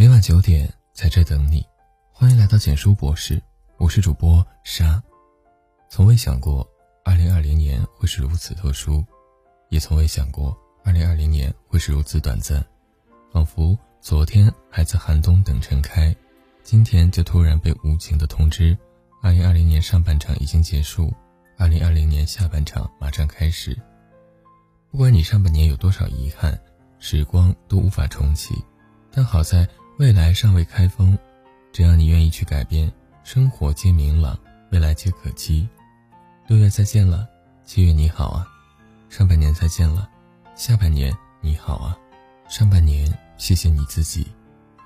每晚九点在这等你，欢迎来到简书博士，我是主播沙。从未想过二零二零年会是如此特殊，也从未想过二零二零年会是如此短暂，仿佛昨天还在寒冬等尘开，今天就突然被无情的通知，二零二零年上半场已经结束，二零二零年下半场马上开始。不管你上半年有多少遗憾，时光都无法重启，但好在未来尚未开封，只要你愿意去改变，生活皆明朗，未来皆可期。六月再见了，七月你好啊，上半年再见了，下半年你好啊，上半年谢谢你自己，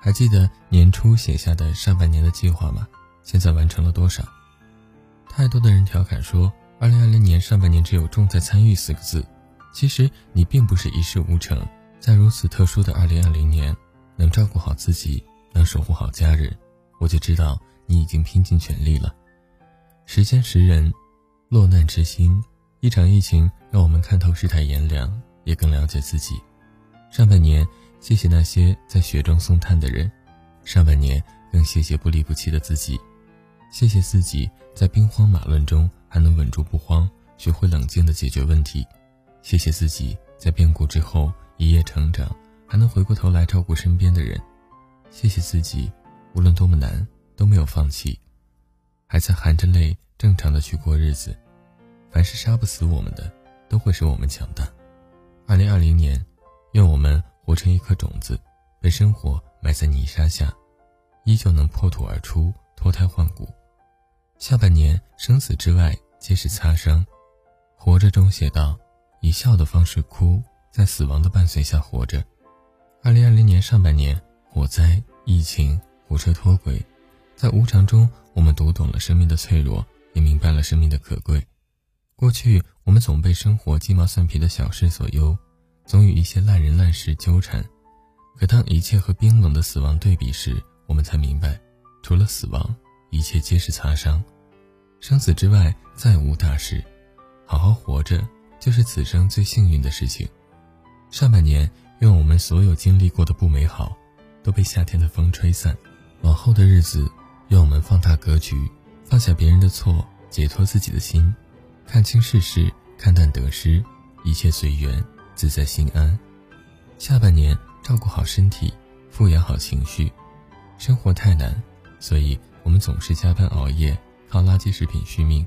还记得年初写下的上半年的计划吗？现在完成了多少？太多的人调侃说，二零二零年上半年只有重在参与四个字。其实你并不是一事无成，在如此特殊的二零二零年，能照顾好自己，能守护好家人，我就知道你已经拼尽全力了。时间识人，落难知心。一场疫情让我们看透世态炎凉，也更了解自己。上半年，谢谢那些在雪中送炭的人；上半年，更谢谢不离不弃的自己。谢谢自己在兵荒马乱中还能稳住不慌，学会冷静的解决问题。谢谢自己在变故之后一夜成长，还能回过头来照顾身边的人。谢谢自己，无论多么难都没有放弃，还在含着泪正常的去过日子。凡是杀不死我们的，都会使我们强大。二零二零年，愿我们活成一颗种子，被生活埋在泥沙下，依旧能破土而出，脱胎换骨。下半年，生死之外皆是擦伤。活着中写道。以笑的方式哭，在死亡的伴随下活着。二零二零年上半年，火灾、疫情、火车脱轨，在无常中，我们读懂了生命的脆弱，也明白了生命的可贵。过去，我们总被生活鸡毛蒜皮的小事所忧，总与一些烂人烂事纠缠。可当一切和冰冷的死亡对比时，我们才明白，除了死亡，一切皆是擦伤。生死之外，再无大事。好好活着。就是此生最幸运的事情。上半年，愿我们所有经历过的不美好，都被夏天的风吹散。往后的日子，愿我们放大格局，放下别人的错，解脱自己的心，看清世事，看淡得失，一切随缘，自在心安。下半年，照顾好身体，富养好情绪。生活太难，所以我们总是加班熬夜，靠垃圾食品续命。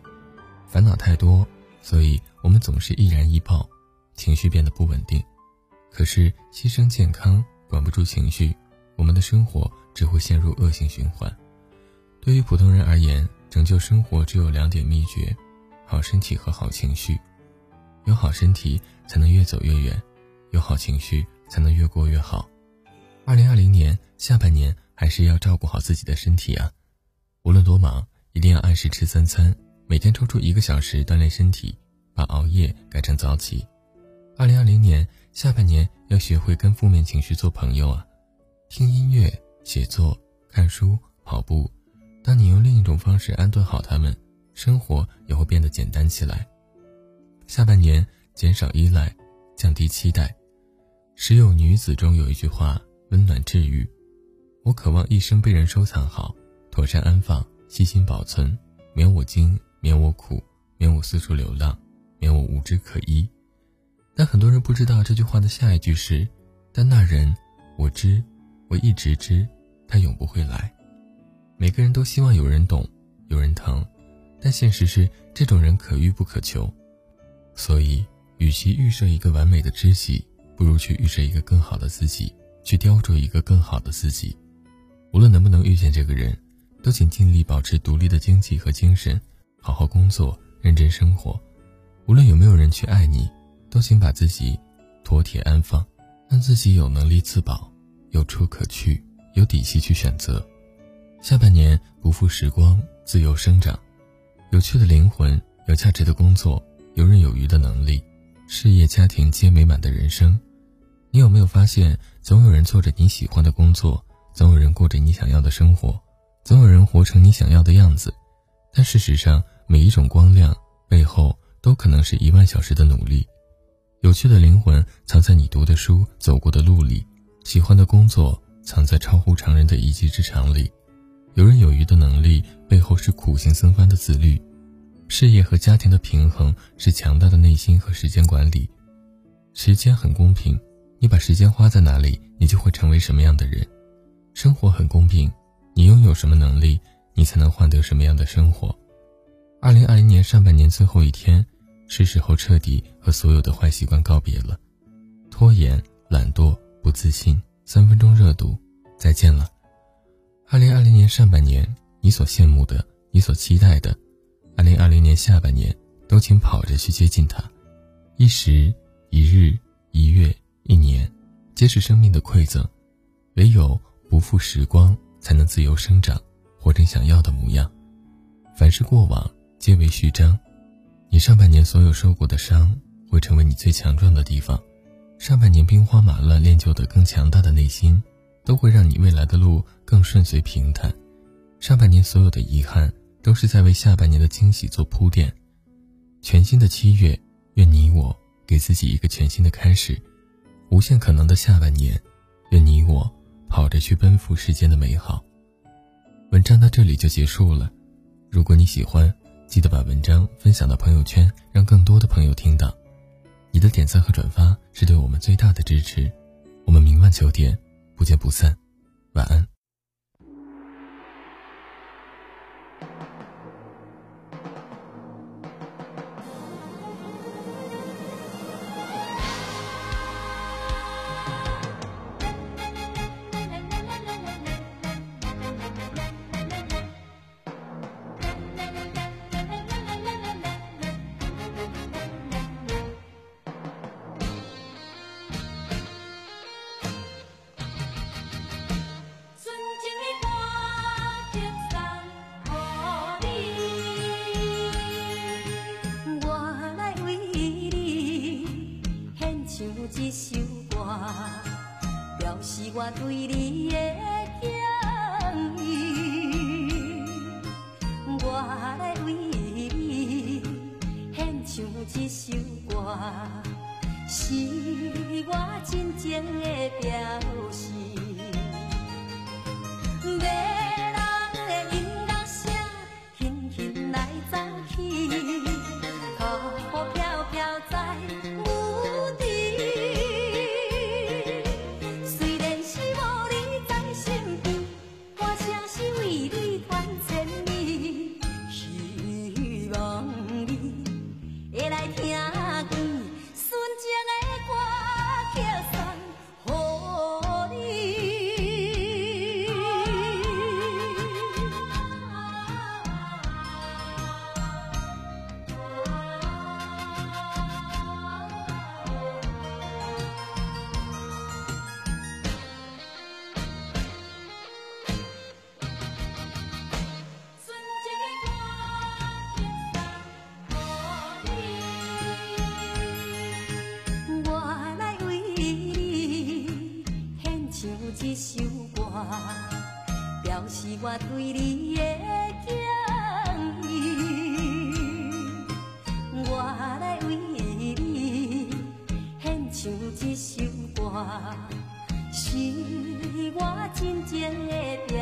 烦恼太多。所以，我们总是易燃易爆，情绪变得不稳定。可是，牺牲健康，管不住情绪，我们的生活只会陷入恶性循环。对于普通人而言，拯救生活只有两点秘诀：好身体和好情绪。有好身体，才能越走越远；有好情绪，才能越过越好。二零二零年下半年，还是要照顾好自己的身体啊！无论多忙，一定要按时吃三餐。每天抽出一个小时锻炼身体，把熬夜改成早起。二零二零年下半年要学会跟负面情绪做朋友啊！听音乐、写作、看书、跑步。当你用另一种方式安顿好他们，生活也会变得简单起来。下半年减少依赖，降低期待。时有女子中有一句话温暖治愈：我渴望一生被人收藏好，妥善安放，细心保存，免我惊。免我苦，免我四处流浪，免我无枝可依。但很多人不知道这句话的下一句是：但那人，我知，我一直知，他永不会来。每个人都希望有人懂，有人疼，但现实是这种人可遇不可求。所以，与其预设一个完美的知己，不如去预设一个更好的自己，去雕琢一个更好的自己。无论能不能遇见这个人，都请尽力保持独立的经济和精神。好好工作，认真生活，无论有没有人去爱你，都请把自己妥帖安放，让自己有能力自保，有处可去，有底气去选择。下半年不负时光，自由生长，有趣的灵魂，有价值的工作，游刃有余的能力，事业家庭皆美满的人生。你有没有发现，总有人做着你喜欢的工作，总有人过着你想要的生活，总有人活成你想要的样子？但事实上，每一种光亮背后，都可能是一万小时的努力。有趣的灵魂藏在你读的书、走过的路里，喜欢的工作藏在超乎常人的一技之长里。游刃有余的能力背后是苦行僧般的自律，事业和家庭的平衡是强大的内心和时间管理。时间很公平，你把时间花在哪里，你就会成为什么样的人。生活很公平，你拥有什么能力，你才能换得什么样的生活。二零二零年上半年最后一天，是时候彻底和所有的坏习惯告别了。拖延、懒惰、不自信、三分钟热度，再见了。二零二零年上半年，你所羡慕的，你所期待的，二零二零年下半年，都请跑着去接近它。一时、一日、一月、一年，皆是生命的馈赠。唯有不负时光，才能自由生长，活成想要的模样。凡是过往，皆为序章。你上半年所有受过的伤，会成为你最强壮的地方。上半年兵荒马乱练就的更强大的内心。都会让你未来的路更顺遂平坦。上半年所有的遗憾，都是在为下半年的惊喜做铺垫。全新的七月，愿你我给自己一个全新的开始。无限可能的下半年，愿你我跑着去奔赴世间的美好。文章到这里就结束了。如果你喜欢，记得把文章分享到朋友圈，让更多的朋友听到。点赞和转发是对我们最大的支持。我们明晚九点。不见不散，晚安。你的敬意。我来为你献唱一首歌，是我真情的表示。对你的敬意。我来为你献唱一首歌，是我真情的表。